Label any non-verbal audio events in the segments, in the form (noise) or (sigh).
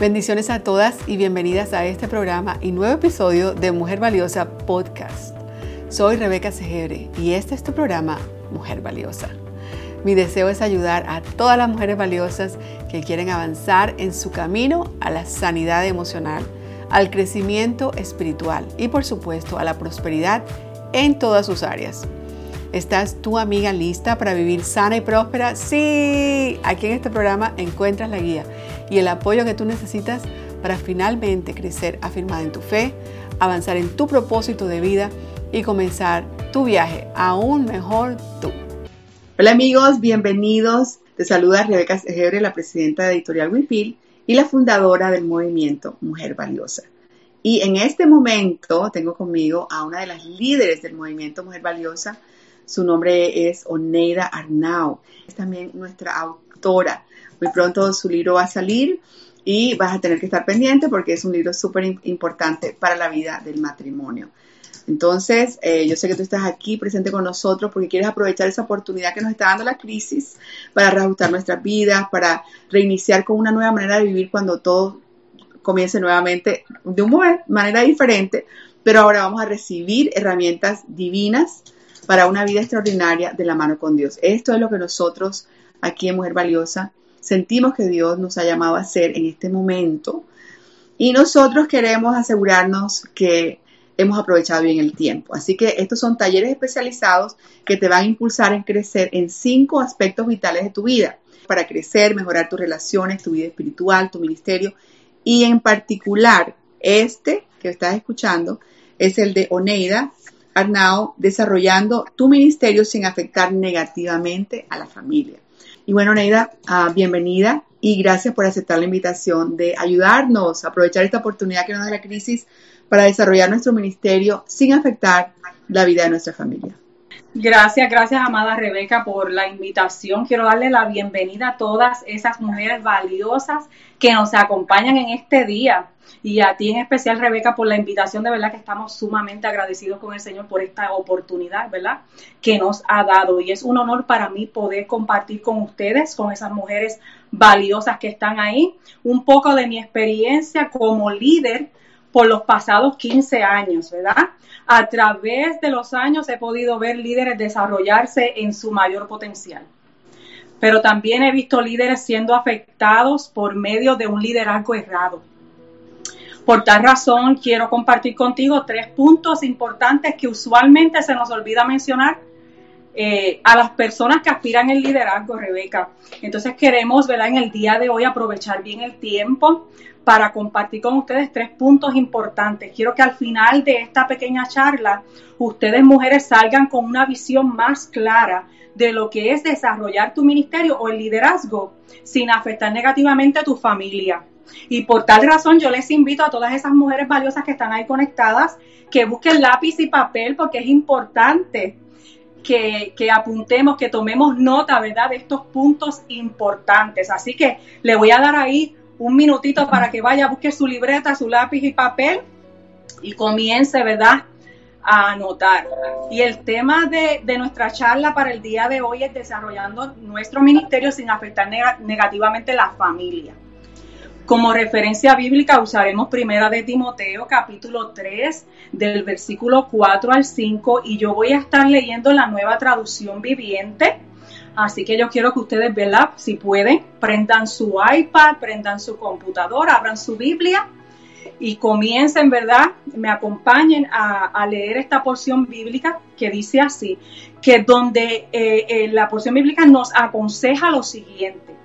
Bendiciones a todas y bienvenidas a este programa y nuevo episodio de Mujer Valiosa Podcast. Soy Rebeca Segebre y este es tu programa Mujer Valiosa. Mi deseo es ayudar a todas las mujeres valiosas que quieren avanzar en su camino a la sanidad emocional, al crecimiento espiritual y por supuesto a la prosperidad en todas sus áreas. ¿Estás tu amiga lista para vivir sana y próspera? Sí, aquí en este programa encuentras la guía y el apoyo que tú necesitas para finalmente crecer afirmada en tu fe, avanzar en tu propósito de vida y comenzar tu viaje aún mejor tú. Hola amigos, bienvenidos. Te saluda Rebeca Segebre, la presidenta de Editorial Wipil y la fundadora del movimiento Mujer Valiosa. Y en este momento tengo conmigo a una de las líderes del movimiento Mujer Valiosa. Su nombre es Oneida Arnau. Es también nuestra autora. Muy pronto su libro va a salir y vas a tener que estar pendiente porque es un libro súper importante para la vida del matrimonio. Entonces, eh, yo sé que tú estás aquí presente con nosotros porque quieres aprovechar esa oportunidad que nos está dando la crisis para reajustar nuestras vidas, para reiniciar con una nueva manera de vivir cuando todo comience nuevamente de una manera diferente, pero ahora vamos a recibir herramientas divinas para una vida extraordinaria de la mano con Dios. Esto es lo que nosotros aquí en Mujer Valiosa sentimos que Dios nos ha llamado a hacer en este momento y nosotros queremos asegurarnos que hemos aprovechado bien el tiempo. Así que estos son talleres especializados que te van a impulsar en crecer en cinco aspectos vitales de tu vida para crecer, mejorar tus relaciones, tu vida espiritual, tu ministerio y en particular este que estás escuchando es el de Oneida Arnao, desarrollando tu ministerio sin afectar negativamente a la familia. Y bueno, Oneida, ah, bienvenida y gracias por aceptar la invitación de ayudarnos a aprovechar esta oportunidad que nos da la crisis para desarrollar nuestro ministerio sin afectar la vida de nuestra familia. Gracias, gracias amada Rebeca por la invitación. Quiero darle la bienvenida a todas esas mujeres valiosas que nos acompañan en este día. Y a ti en especial, Rebeca, por la invitación. De verdad que estamos sumamente agradecidos con el Señor por esta oportunidad, ¿verdad? Que nos ha dado. Y es un honor para mí poder compartir con ustedes, con esas mujeres valiosas que están ahí, un poco de mi experiencia como líder por los pasados 15 años, ¿verdad? A través de los años he podido ver líderes desarrollarse en su mayor potencial. Pero también he visto líderes siendo afectados por medio de un liderazgo errado. Por tal razón, quiero compartir contigo tres puntos importantes que usualmente se nos olvida mencionar eh, a las personas que aspiran el liderazgo, Rebeca. Entonces queremos, ¿verdad? En el día de hoy aprovechar bien el tiempo para compartir con ustedes tres puntos importantes. Quiero que al final de esta pequeña charla, ustedes mujeres salgan con una visión más clara de lo que es desarrollar tu ministerio o el liderazgo sin afectar negativamente a tu familia. Y por tal razón yo les invito a todas esas mujeres valiosas que están ahí conectadas que busquen lápiz y papel porque es importante que, que, apuntemos, que tomemos nota, ¿verdad?, de estos puntos importantes. Así que le voy a dar ahí un minutito para que vaya, busque su libreta, su lápiz y papel y comience, ¿verdad?, a anotar. Y el tema de, nuestra charla para el día de hoy es desarrollando nuestro ministerio sin afectar negativamente la familia. Como referencia bíblica usaremos Primera de Timoteo capítulo 3 del versículo 4 al 5 y yo voy a estar leyendo la nueva traducción viviente Así que yo quiero que ustedes, ¿verdad? Si pueden, prendan su iPad, prendan su computadora, abran su Biblia y comiencen, ¿verdad? Me acompañen a, leer esta porción bíblica que dice así, que donde eh, eh, la porción bíblica nos aconseja lo siguiente,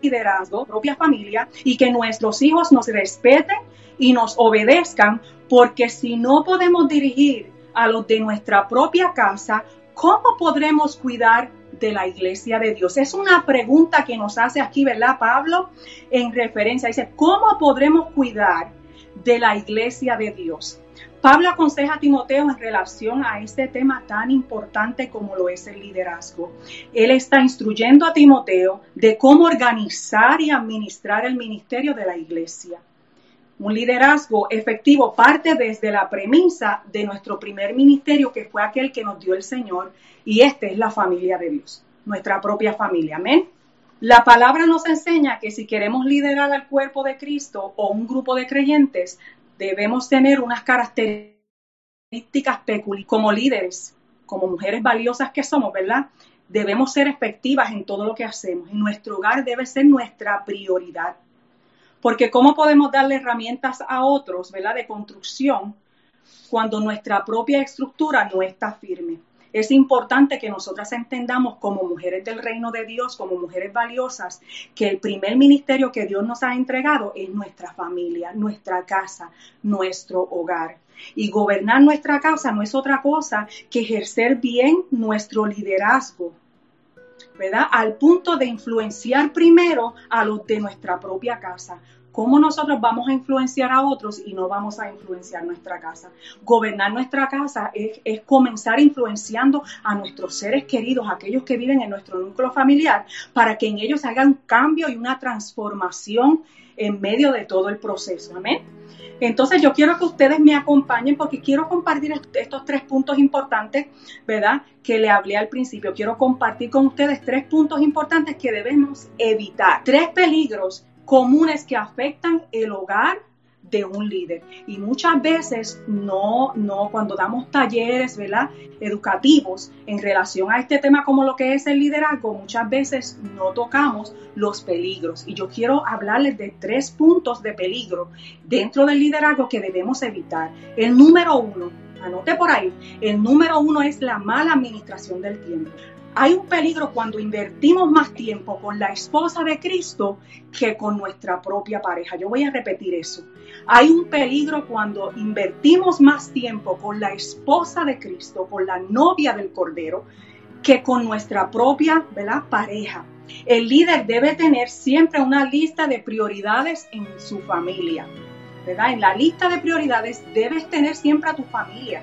liderazgo, propia familia, y que nuestros hijos nos respeten y nos obedezcan, porque si no podemos dirigir a los de nuestra propia casa, ¿cómo podremos cuidar de la iglesia de Dios? Es una pregunta que nos hace aquí, ¿verdad, Pablo? En referencia, dice, ¿cómo podremos cuidar de la iglesia de Dios? Pablo aconseja a Timoteo en relación a este tema tan importante como lo es el liderazgo. Él está instruyendo a Timoteo de cómo organizar y administrar el ministerio de la iglesia. Un liderazgo efectivo parte desde la premisa de nuestro primer ministerio, que fue aquel que nos dio el Señor, y este es la familia de Dios, nuestra propia familia. Amén. La palabra nos enseña que si queremos liderar al cuerpo de Cristo o un grupo de creyentes, debemos tener unas características peculiares como líderes, como mujeres valiosas que somos, ¿verdad? Debemos ser efectivas en todo lo que hacemos. Nuestro hogar debe ser nuestra prioridad. Porque ¿cómo podemos darle herramientas a otros, ¿verdad? De construcción cuando nuestra propia estructura no está firme. Es importante que nosotras entendamos como mujeres del reino de Dios, como mujeres valiosas, que el primer ministerio que Dios nos ha entregado es nuestra familia, nuestra casa, nuestro hogar. Y gobernar nuestra casa no es otra cosa que ejercer bien nuestro liderazgo, ¿verdad? Al punto de influenciar primero a los de nuestra propia casa cómo nosotros vamos a influenciar a otros y no vamos a influenciar nuestra casa. Gobernar nuestra casa es, comenzar influenciando a nuestros seres queridos, aquellos que viven en nuestro núcleo familiar, para que en ellos hagan un cambio y una transformación en medio de todo el proceso. Amén. Entonces yo quiero que ustedes me acompañen porque quiero compartir estos tres puntos importantes, ¿verdad? Que le hablé al principio. Quiero compartir con ustedes tres puntos importantes que debemos evitar. Tres peligros comunes que afectan el hogar de un líder. Y muchas veces no, no, cuando damos talleres, ¿verdad? Educativos en relación a este tema como lo que es el liderazgo, muchas veces no tocamos los peligros. Y yo quiero hablarles de tres puntos de peligro dentro del liderazgo que debemos evitar. El número uno, anote por ahí, el número uno es la mala administración del tiempo. Hay un peligro cuando invertimos más tiempo con la esposa de Cristo que con nuestra propia pareja. Yo voy a repetir eso. Hay un peligro cuando invertimos más tiempo con la esposa de Cristo, con la novia del Cordero, que con nuestra propia pareja. El líder debe tener siempre una lista de prioridades en su familia. En la lista de prioridades debes tener siempre a tu familia.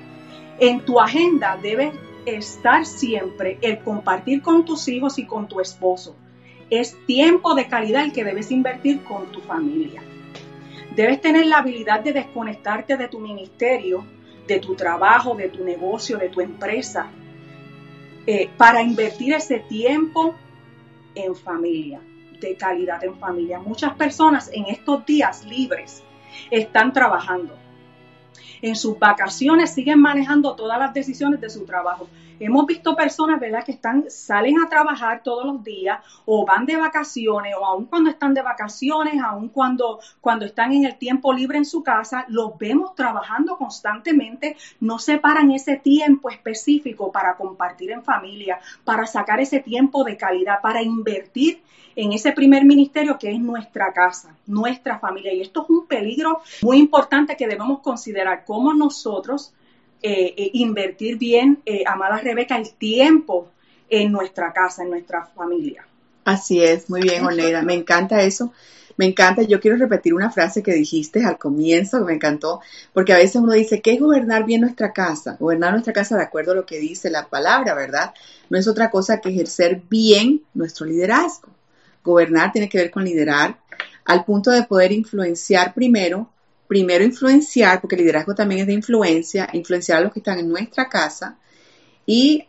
En tu agenda debes estar siempre el compartir con tus hijos y con tu esposo. Es tiempo de calidad el que debes invertir con tu familia. Debes tener la habilidad de desconectarte de tu ministerio, de tu trabajo, de tu negocio, de tu empresa, eh, para invertir ese tiempo en familia, de calidad en familia. Muchas personas en estos días libres están trabajando en sus vacaciones siguen manejando todas las decisiones de su trabajo. Hemos visto personas, ¿verdad?, que están, salen a trabajar todos los días o van de vacaciones o aun cuando están de vacaciones, aun cuando, cuando están en el tiempo libre en su casa, los vemos trabajando constantemente, no separan ese tiempo específico para compartir en familia, para sacar ese tiempo de calidad, para invertir en ese primer ministerio que es nuestra casa, nuestra familia. Y esto es un peligro muy importante que debemos considerar, cómo nosotros eh, eh, invertir bien, eh, amada Rebeca, el tiempo en nuestra casa, en nuestra familia. Así es, muy bien, Oneida. Me encanta eso. Me encanta, yo quiero repetir una frase que dijiste al comienzo, que me encantó, porque a veces uno dice, ¿qué es gobernar bien nuestra casa? Gobernar nuestra casa de acuerdo a lo que dice la palabra, ¿verdad? No es otra cosa que ejercer bien nuestro liderazgo. Gobernar tiene que ver con liderar al punto de poder influenciar primero, primero influenciar, porque el liderazgo también es de influencia, influenciar a los que están en nuestra casa y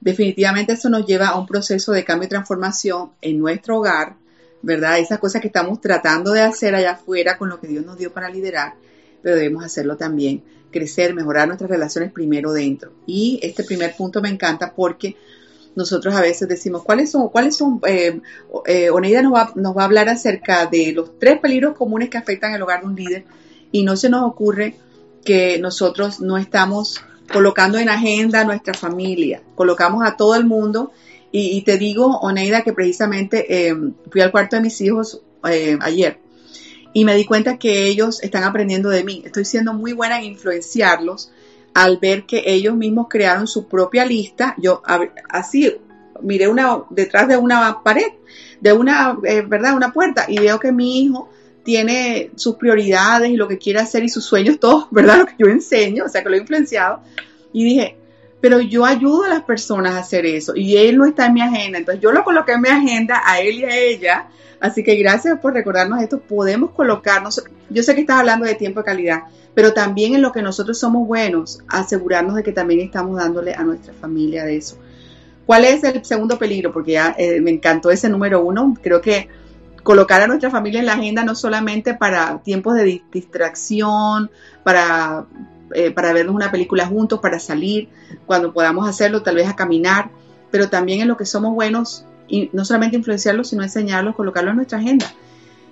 definitivamente eso nos lleva a un proceso de cambio y transformación en nuestro hogar, ¿verdad? Esas cosas que estamos tratando de hacer allá afuera con lo que Dios nos dio para liderar, pero debemos hacerlo también, crecer, mejorar nuestras relaciones primero dentro. Y este primer punto me encanta porque nosotros a veces decimos, ¿cuáles son? ¿Cuáles son? Eh, eh, Oneida nos va, nos va a hablar acerca de los tres peligros comunes que afectan el hogar de un líder y no se nos ocurre que nosotros no estamos colocando en agenda nuestra familia, colocamos a todo el mundo y, te digo, Oneida, que precisamente eh, fui al cuarto de mis hijos ayer y me di cuenta que ellos están aprendiendo de mí. Estoy siendo muy buena en influenciarlos al ver que ellos mismos crearon su propia lista, yo así miré una detrás de una pared, de una, eh, ¿verdad? Una puerta y veo que mi hijo tiene sus prioridades y lo que quiere hacer y sus sueños, (laughs) todos, ¿verdad? Lo que yo enseño, o sea, que lo he influenciado. Y dije, pero yo ayudo a las personas a hacer eso y él no está en mi agenda. Entonces yo lo coloqué en mi agenda a él y a ella. Así que gracias por recordarnos esto. Podemos colocarnos, yo sé que estás hablando de tiempo de calidad, pero también en lo que nosotros somos buenos, asegurarnos de que también estamos dándole a nuestra familia de eso. ¿Cuál es el segundo peligro? Porque ya eh, me encantó ese número uno. Creo que colocar a nuestra familia en la agenda no solamente para tiempos de distracción, para, eh, para vernos una película juntos, para salir, cuando podamos hacerlo, tal vez a caminar, pero también en lo que somos buenos, y no solamente influenciarlos, sino enseñarlos, colocarlo en nuestra agenda.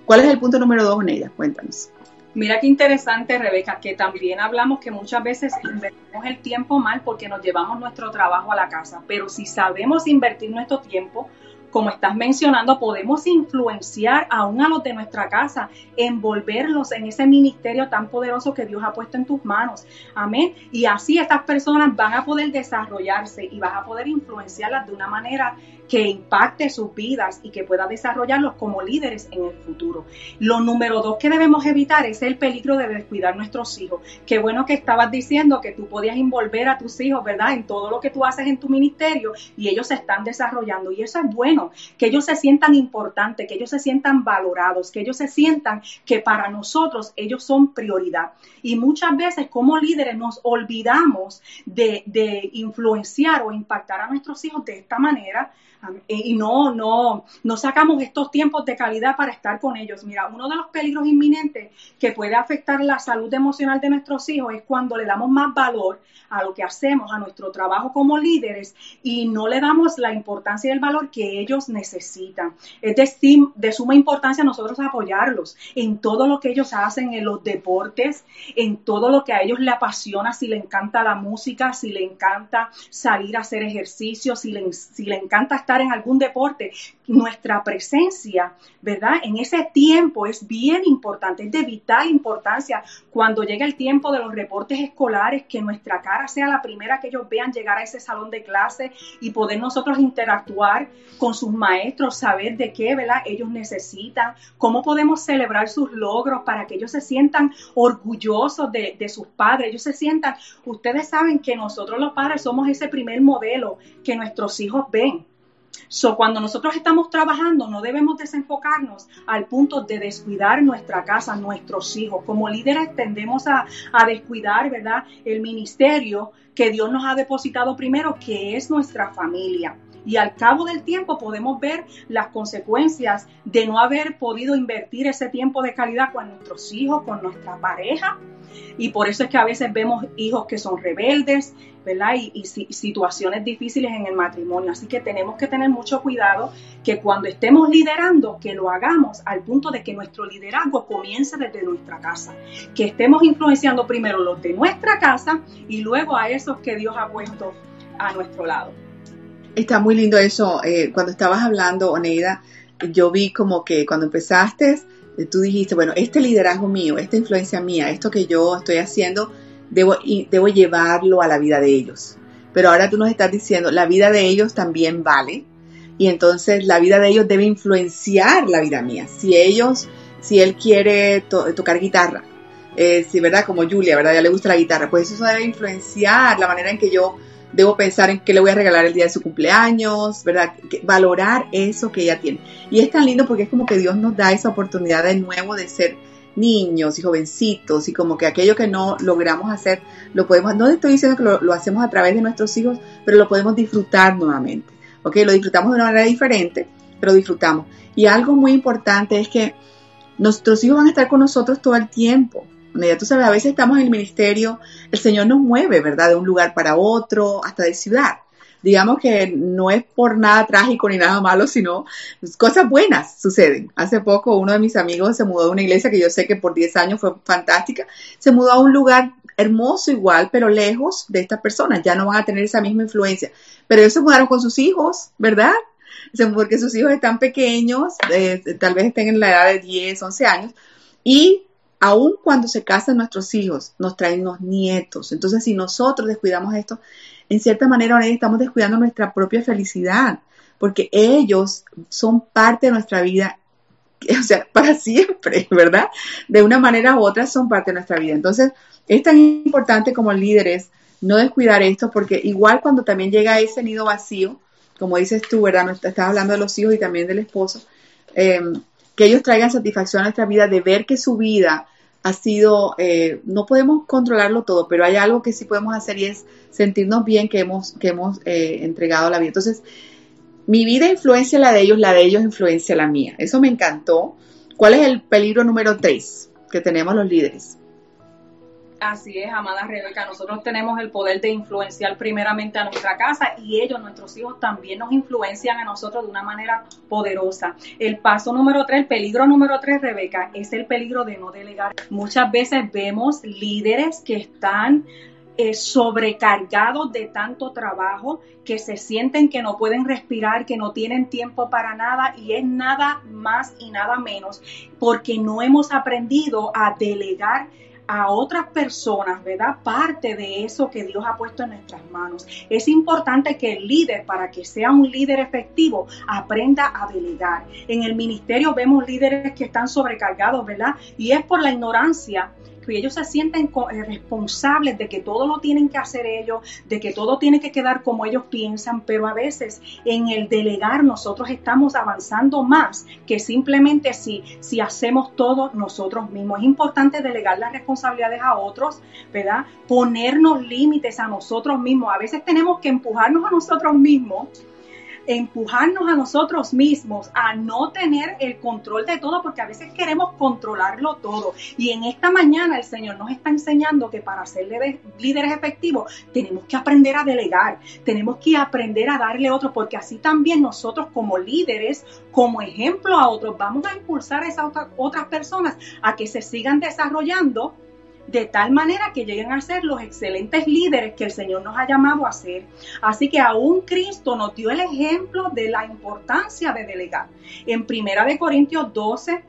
¿Cuál es el punto número dos, Neida? Cuéntanos. Mira qué interesante, Rebeca, que también hablamos que muchas veces invertimos el tiempo mal porque nos llevamos nuestro trabajo a la casa, pero si sabemos invertir nuestro tiempo, como estás mencionando, podemos influenciar aún a los de nuestra casa, envolverlos en ese ministerio tan poderoso que Dios ha puesto en tus manos. Amén. Y así estas personas van a poder desarrollarse y vas a poder influenciarlas de una manera que impacte sus vidas y que pueda desarrollarlos como líderes en el futuro. Lo número dos que debemos evitar es el peligro de descuidar nuestros hijos. Qué bueno que estabas diciendo que tú podías envolver a tus hijos, ¿verdad? En todo lo que tú haces en tu ministerio y ellos se están desarrollando. Y eso es bueno, que ellos se sientan importantes, que ellos se sientan valorados, que ellos se sientan que para nosotros ellos son prioridad. Y muchas veces como líderes nos olvidamos de, de influenciar o impactar a nuestros hijos de esta manera y no, no, no sacamos estos tiempos de calidad para estar con ellos. Mira, uno de los peligros inminentes que puede afectar la salud emocional de nuestros hijos es cuando le damos más valor a lo que hacemos, a nuestro trabajo como líderes y no le damos la importancia y el valor que ellos necesitan. Es decir, de suma importancia nosotros apoyarlos en todo lo que ellos hacen, en los deportes, en todo lo que a ellos le apasiona, si le encanta la música, si le encanta salir a hacer ejercicio, si le, si le encanta estar en algún deporte, nuestra presencia, ¿verdad? En ese tiempo es bien importante, es de vital importancia cuando llega el tiempo de los reportes escolares, que nuestra cara sea la primera que ellos vean llegar a ese salón de clase y poder nosotros interactuar con sus maestros, saber de qué, ¿verdad? Ellos necesitan, cómo podemos celebrar sus logros para que ellos se sientan orgullosos de, de sus padres, ellos se sientan, ustedes saben que nosotros los padres somos ese primer modelo que nuestros hijos ven. So, cuando nosotros estamos trabajando, no debemos desenfocarnos al punto de descuidar nuestra casa, nuestros hijos. Como líderes tendemos a, a descuidar, ¿verdad? El ministerio que Dios nos ha depositado primero, que es nuestra familia. Y al cabo del tiempo podemos ver las consecuencias de no haber podido invertir ese tiempo de calidad con nuestros hijos, con nuestra pareja. Y por eso es que a veces vemos hijos que son rebeldes, ¿verdad? Y, situaciones difíciles en el matrimonio. Así que tenemos que tener mucho cuidado que cuando estemos liderando, que lo hagamos al punto de que nuestro liderazgo comience desde nuestra casa. Que estemos influenciando primero los de nuestra casa y luego a esos que Dios ha puesto a nuestro lado. Está muy lindo eso. Eh, cuando estabas hablando, Oneida, yo vi como que cuando empezaste, eh, tú dijiste, bueno, este liderazgo mío, esta influencia mía, esto que yo estoy haciendo, debo, llevarlo a la vida de ellos. Pero ahora tú nos estás diciendo, la vida de ellos también vale. Y entonces la vida de ellos debe influenciar la vida mía. Si ellos, si él quiere tocar guitarra, eh, si, ¿verdad? Como Julia, ¿verdad? Ya le gusta la guitarra, pues eso debe influenciar la manera en que yo debo pensar en qué le voy a regalar el día de su cumpleaños, ¿verdad? Valorar eso que ella tiene. Y es tan lindo porque es como que Dios nos da esa oportunidad de nuevo de ser niños y jovencitos y como que aquello que no logramos hacer, lo podemos, no estoy diciendo que lo, hacemos a través de nuestros hijos, pero lo podemos disfrutar nuevamente, ¿ok? Lo disfrutamos de una manera diferente, pero disfrutamos. Y algo muy importante es que nuestros hijos van a estar con nosotros todo el tiempo, ya tú sabes, a veces estamos en el ministerio, el Señor nos mueve, ¿verdad? De un lugar para otro, hasta de ciudad. Digamos que no es por nada trágico ni nada malo, sino cosas buenas suceden. Hace poco uno de mis amigos se mudó de una iglesia que yo sé que por 10 años fue fantástica, se mudó a un lugar hermoso igual, pero lejos de estas personas, ya no van a tener esa misma influencia. Pero ellos se mudaron con sus hijos, ¿verdad? Porque sus hijos están pequeños, eh, tal vez estén en la edad de 10, 11 años, y aun cuando se casan nuestros hijos, nos traen los nietos. Entonces, si nosotros descuidamos esto, en cierta manera estamos descuidando nuestra propia felicidad, porque ellos son parte de nuestra vida, (laughs) o sea, para siempre, ¿verdad? De una manera u otra son parte de nuestra vida. Entonces, es tan importante como líderes no descuidar esto, porque igual cuando también llega ese nido vacío, como dices tú, ¿verdad? Estás hablando de los hijos y también del esposo, eh, que ellos traigan satisfacción a nuestra vida de ver que su vida ha sido, eh, no podemos controlarlo todo, pero hay algo que sí podemos hacer y es sentirnos bien que hemos, que hemos eh, entregado la vida. Entonces, mi vida influencia la de ellos, la de ellos influencia la mía. Eso me encantó. ¿Cuál es el peligro número tres que tenemos los líderes? Así es, amada Rebeca. Nosotros tenemos el poder de influenciar primeramente a nuestra casa y ellos, nuestros hijos, también nos influencian a nosotros de una manera poderosa. El paso número tres, el peligro número tres, Rebeca, es el peligro de no delegar. Muchas veces vemos líderes que están eh, sobrecargados de tanto trabajo, que se sienten que no pueden respirar, que no tienen tiempo para nada y es nada más y nada menos porque no hemos aprendido a delegar a otras personas, ¿verdad? Parte de eso que Dios ha puesto en nuestras manos. Es importante que el líder, para que sea un líder efectivo, aprenda a delegar. En el ministerio vemos líderes que están sobrecargados, ¿verdad? Y es por la ignorancia que ellos se sienten eh, responsables de que todo lo tienen que hacer ellos, de que todo tiene que quedar como ellos piensan, pero a veces en el delegar nosotros estamos avanzando más que simplemente si, si hacemos todo nosotros mismos. Es importante delegar las responsabilidades a otros, ¿verdad? Ponernos límites a nosotros mismos. A veces tenemos que empujarnos a nosotros mismos empujarnos a nosotros mismos a no tener el control de todo, porque a veces queremos controlarlo todo. Y en esta mañana el Señor nos está enseñando que para ser líderes efectivos tenemos que aprender a delegar, tenemos que aprender a darle otro, porque así también nosotros como líderes, como ejemplo a otros, vamos a impulsar a esas otras personas a que se sigan desarrollando de tal manera que lleguen a ser los excelentes líderes que el Señor nos ha llamado a ser. Así que aún Cristo nos dio el ejemplo de la importancia de delegar. En Primera de Corintios 12,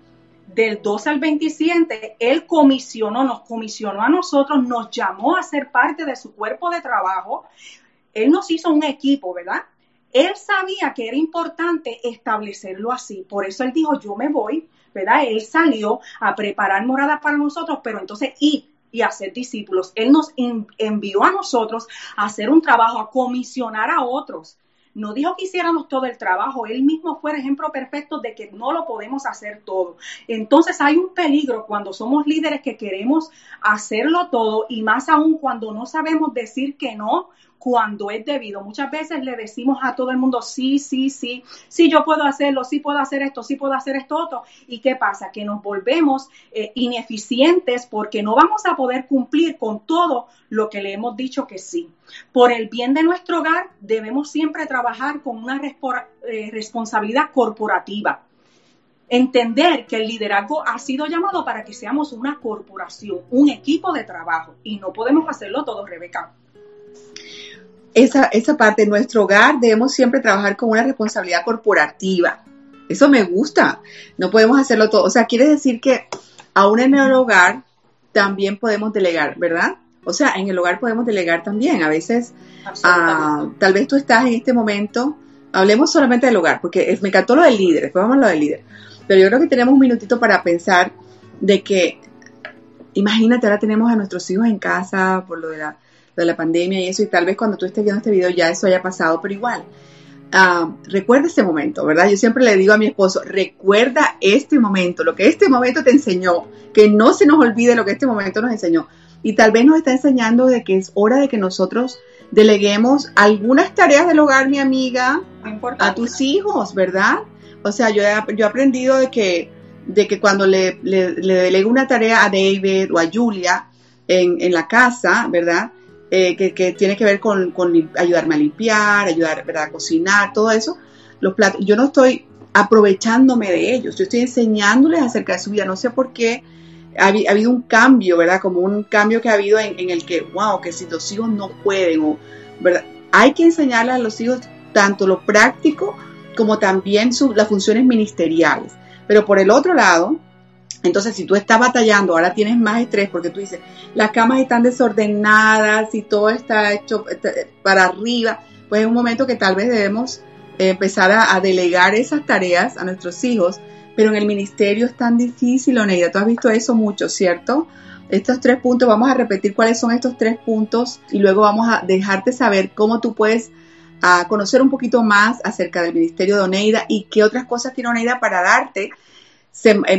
del 12 al 27, Él comisionó, nos comisionó a nosotros, nos llamó a ser parte de su cuerpo de trabajo. Él nos hizo un equipo, ¿verdad? Él sabía que era importante establecerlo así. Por eso Él dijo, yo me voy, Él salió a preparar moradas para nosotros, pero entonces y y hacer discípulos. Él nos envió a nosotros a hacer un trabajo, a comisionar a otros. No dijo que hiciéramos todo el trabajo, él mismo fue el ejemplo perfecto de que no lo podemos hacer todo. Entonces hay un peligro cuando somos líderes que queremos hacerlo todo y más aún cuando no sabemos decir que no cuando es debido. Muchas veces le decimos a todo el mundo, sí, sí, sí, sí, yo puedo hacerlo, sí puedo hacer esto, sí puedo hacer esto otro. ¿Y qué pasa? Que nos volvemos eh, ineficientes porque no vamos a poder cumplir con todo lo que le hemos dicho que sí. Por el bien de nuestro hogar debemos siempre trabajar con una eh, responsabilidad corporativa entender que el liderazgo ha sido llamado para que seamos una corporación, un equipo de trabajo y no podemos hacerlo todo, Rebeca esa, esa parte, en nuestro hogar debemos siempre trabajar con una responsabilidad corporativa. Eso me gusta. No podemos hacerlo todo. O sea, quiere decir que aún en el hogar también podemos delegar, ¿verdad? O sea, en el hogar podemos delegar también. A veces, ah, tal vez tú estás en este momento, hablemos solamente del hogar, porque me encantó lo del líder, después vamos a lo del líder. Pero yo creo que tenemos un minutito para pensar de que, imagínate, ahora tenemos a nuestros hijos en casa por lo de la de la pandemia y eso, y tal vez cuando tú estés viendo este video ya eso haya pasado, pero igual, ah, recuerda este momento, ¿verdad? Yo siempre le digo a mi esposo, recuerda este momento, lo que este momento te enseñó, que no se nos olvide lo que este momento nos enseñó. Y tal vez nos está enseñando de que es hora de que nosotros deleguemos algunas tareas del hogar, mi amiga, a tus hijos, ¿verdad? O sea, yo he, yo he aprendido de que, de que cuando le, le, delego una tarea a David o a Julia en, en la casa, ¿verdad? Eh, que, tiene que ver con, ayudarme a limpiar, ayudar a cocinar, todo eso, los platos, yo no estoy aprovechándome de ellos, yo estoy enseñándoles acerca de su vida, no sé por qué ha, habido un cambio, ¿verdad? Como un cambio que ha habido en, el que, wow, que si los hijos no pueden, ¿verdad? Hay que enseñarles a los hijos tanto lo práctico como también las funciones ministeriales. Pero por el otro lado, entonces, si tú estás batallando, ahora tienes más estrés porque tú dices, las camas están desordenadas y todo está hecho este, para arriba, pues es un momento que tal vez debemos empezar a, delegar esas tareas a nuestros hijos, pero en el ministerio es tan difícil, Oneida, tú has visto eso mucho, ¿cierto? Estos tres puntos, vamos a repetir cuáles son estos tres puntos y luego vamos a dejarte saber cómo tú puedes a conocer un poquito más acerca del ministerio de Oneida y qué otras cosas tiene Oneida para darte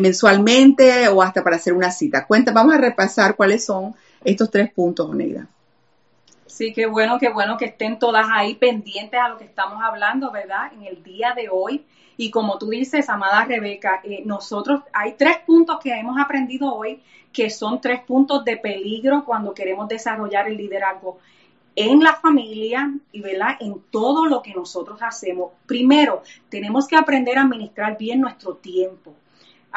mensualmente o hasta para hacer una cita. Cuenta, vamos a repasar cuáles son estos tres puntos, Oneida. Sí, qué bueno, qué bueno que estén todas ahí pendientes a lo que estamos hablando, ¿verdad? En el día de hoy. Y como tú dices, amada Rebeca, eh, nosotros hay tres puntos que hemos aprendido hoy que son tres puntos de peligro cuando queremos desarrollar el liderazgo en la familia y ¿verdad? en todo lo que nosotros hacemos. Primero, tenemos que aprender a administrar bien nuestro tiempo.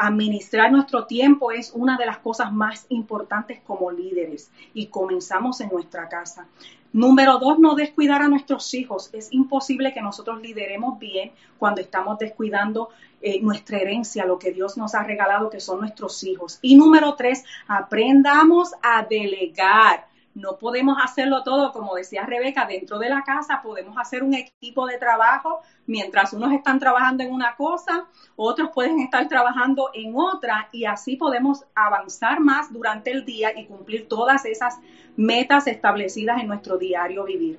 Administrar nuestro tiempo es una de las cosas más importantes como líderes y comenzamos en nuestra casa. Número dos, no descuidar a nuestros hijos. Es imposible que nosotros lideremos bien cuando estamos descuidando eh, nuestra herencia, lo que Dios nos ha regalado, que son nuestros hijos. Y número tres, aprendamos a delegar no podemos hacerlo todo, como decía Rebeca, dentro de la casa podemos hacer un equipo de trabajo mientras unos están trabajando en una cosa, otros pueden estar trabajando en otra y así podemos avanzar más durante el día y cumplir todas esas metas establecidas en nuestro diario vivir.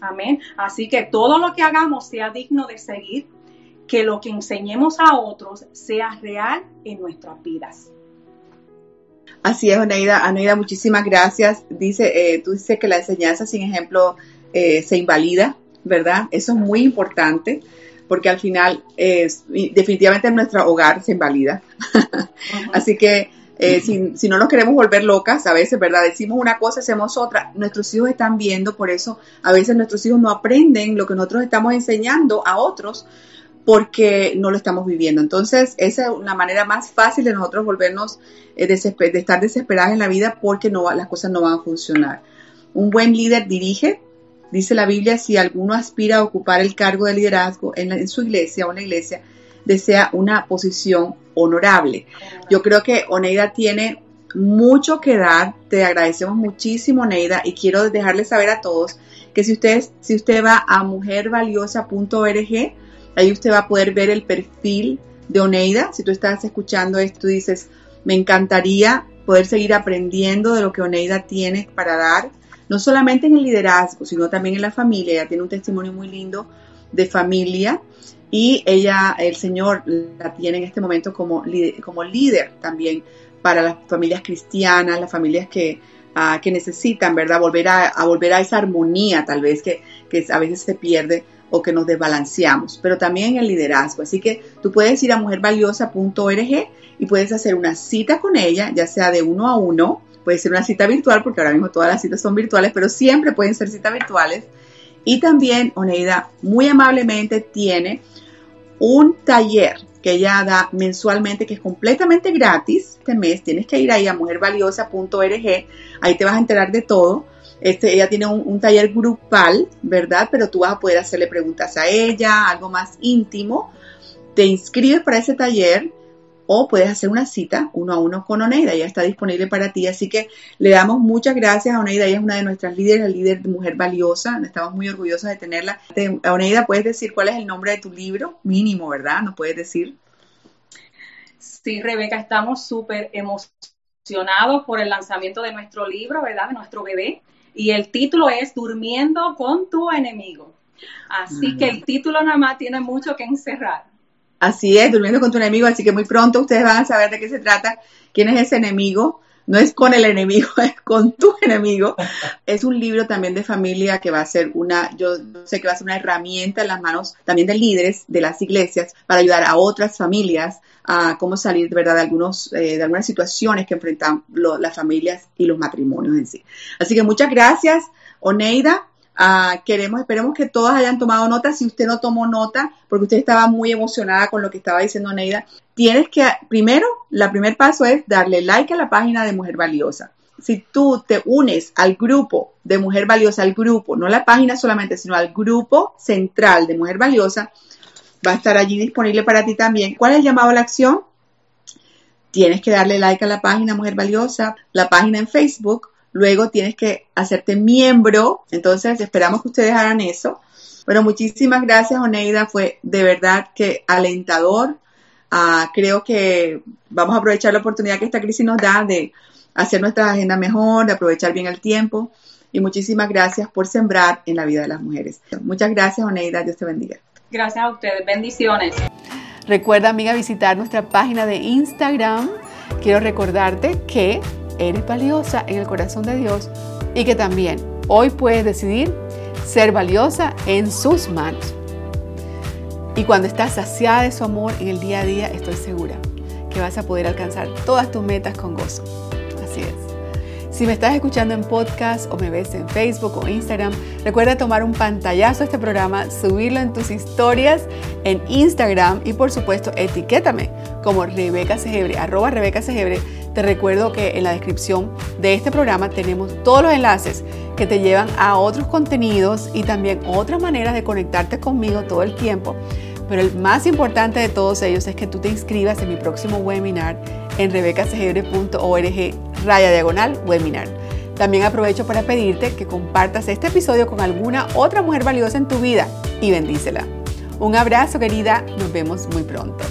Amén. Así que todo lo que hagamos sea digno de seguir, que lo que enseñemos a otros sea real en nuestras vidas. Así es, Oneida. Oneida, muchísimas gracias. Dice, eh, tú dices que la enseñanza sin ejemplo eh, se invalida, ¿verdad? Eso es muy importante porque al final definitivamente en nuestro hogar se invalida. Así que eh, si, si, no nos queremos volver locas, a veces, ¿verdad? Decimos una cosa, hacemos otra. Nuestros hijos están viendo, por eso a veces nuestros hijos no aprenden lo que nosotros estamos enseñando a otros porque no lo estamos viviendo. Entonces, esa es una manera más fácil de nosotros volvernos, eh, de estar desesperadas en la vida porque no, las cosas no van a funcionar. Un buen líder dirige, dice la Biblia, si alguno aspira a ocupar el cargo de liderazgo en, su iglesia o en la iglesia, desea una posición honorable. Yo creo que Oneida tiene mucho que dar. Te agradecemos muchísimo, Oneida, y quiero dejarles saber a todos que si usted, si usted va a mujervaliosa.org, Ahí usted va a poder ver el perfil de Oneida. Si tú estás escuchando esto, dices, me encantaría poder seguir aprendiendo de lo que Oneida tiene para dar, no solamente en el liderazgo, sino también en la familia. Ella tiene un testimonio muy lindo de familia y ella, el Señor la tiene en este momento como, como líder también para las familias cristianas, las familias que, ah, que necesitan, ¿verdad? Volver a, volver a esa armonía tal vez que, que a veces se pierde o que nos desbalanceamos, pero también el liderazgo. Así que tú puedes ir a mujervaliosa.org y puedes hacer una cita con ella, ya sea de uno a uno, puede ser una cita virtual, porque ahora mismo todas las citas son virtuales, pero siempre pueden ser citas virtuales. Y también Oneida muy amablemente tiene un taller que ella da mensualmente que es completamente gratis este mes. Tienes que ir ahí a mujervaliosa.org, ahí te vas a enterar de todo este, ella tiene un, taller grupal, ¿verdad? Pero tú vas a poder hacerle preguntas a ella, algo más íntimo. Te inscribes para ese taller o puedes hacer una cita uno a uno con Oneida. Ella está disponible para ti. Así que le damos muchas gracias a Oneida. Ella es una de nuestras líderes, la líder de Mujer Valiosa. Estamos muy orgullosos de tenerla. Oneida, ¿puedes decir cuál es el nombre de tu libro? Mínimo, ¿verdad? ¿No puedes decir? Sí, Rebeca, estamos súper emocionados por el lanzamiento de nuestro libro, ¿verdad? De nuestro bebé y el título es Durmiendo con tu enemigo. Así que el título nada más tiene mucho que encerrar. Así es, Durmiendo con tu enemigo, así que muy pronto ustedes van a saber de qué se trata, quién es ese enemigo. No es con el enemigo, (laughs) es con tu enemigo. Es un libro también de familia que va a ser una, yo sé que va a ser una herramienta en las manos también de líderes de las iglesias para ayudar a otras familias a cómo salir de verdad de algunos eh, de algunas situaciones que enfrentan las familias y los matrimonios en sí. Así que muchas gracias, Oneida. Ah, queremos, esperemos que todas hayan tomado nota. Si usted no tomó nota, porque usted estaba muy emocionada con lo que estaba diciendo Oneida, tienes que, primero, el primer paso es darle like a la página de Mujer Valiosa. Si tú te unes al grupo de Mujer Valiosa, al grupo, no la página solamente, sino al grupo central de Mujer Valiosa, va a estar allí disponible para ti también. ¿Cuál es el llamado a la acción? Tienes que darle like a la página Mujer Valiosa, la página en Facebook, luego tienes que hacerte miembro, entonces esperamos que ustedes hagan eso. Bueno, muchísimas gracias Oneida, fue de verdad que alentador. Ah, creo que vamos a aprovechar la oportunidad que esta crisis nos da de hacer nuestra agenda mejor, de aprovechar bien el tiempo. Y muchísimas gracias por sembrar en la vida de las mujeres. Muchas gracias, Oneida. Dios te bendiga. Gracias a ustedes. Bendiciones. Recuerda, amiga, visitar nuestra página de Instagram. Quiero recordarte que eres valiosa en el corazón de Dios y que también hoy puedes decidir ser valiosa en sus manos. Y cuando estás saciada de su amor en el día a día, estoy segura que vas a poder alcanzar todas tus metas con gozo. Así es. Si me estás escuchando en podcast o me ves en Facebook o Instagram, recuerda tomar un pantallazo de este programa, subirlo en tus historias en Instagram y por supuesto etiquétame como Rebeca Segebre, arroba Rebeca Segebre. Te recuerdo que en la descripción de este programa tenemos todos los enlaces que te llevan a otros contenidos y también otras maneras de conectarte conmigo todo el tiempo. Pero el más importante de todos ellos es que tú te inscribas en mi próximo webinar en rebecasegebre.org raya diagonal webinar. También aprovecho para pedirte que compartas este episodio con alguna otra mujer valiosa en tu vida y bendícela. Un abrazo querida, nos vemos muy pronto.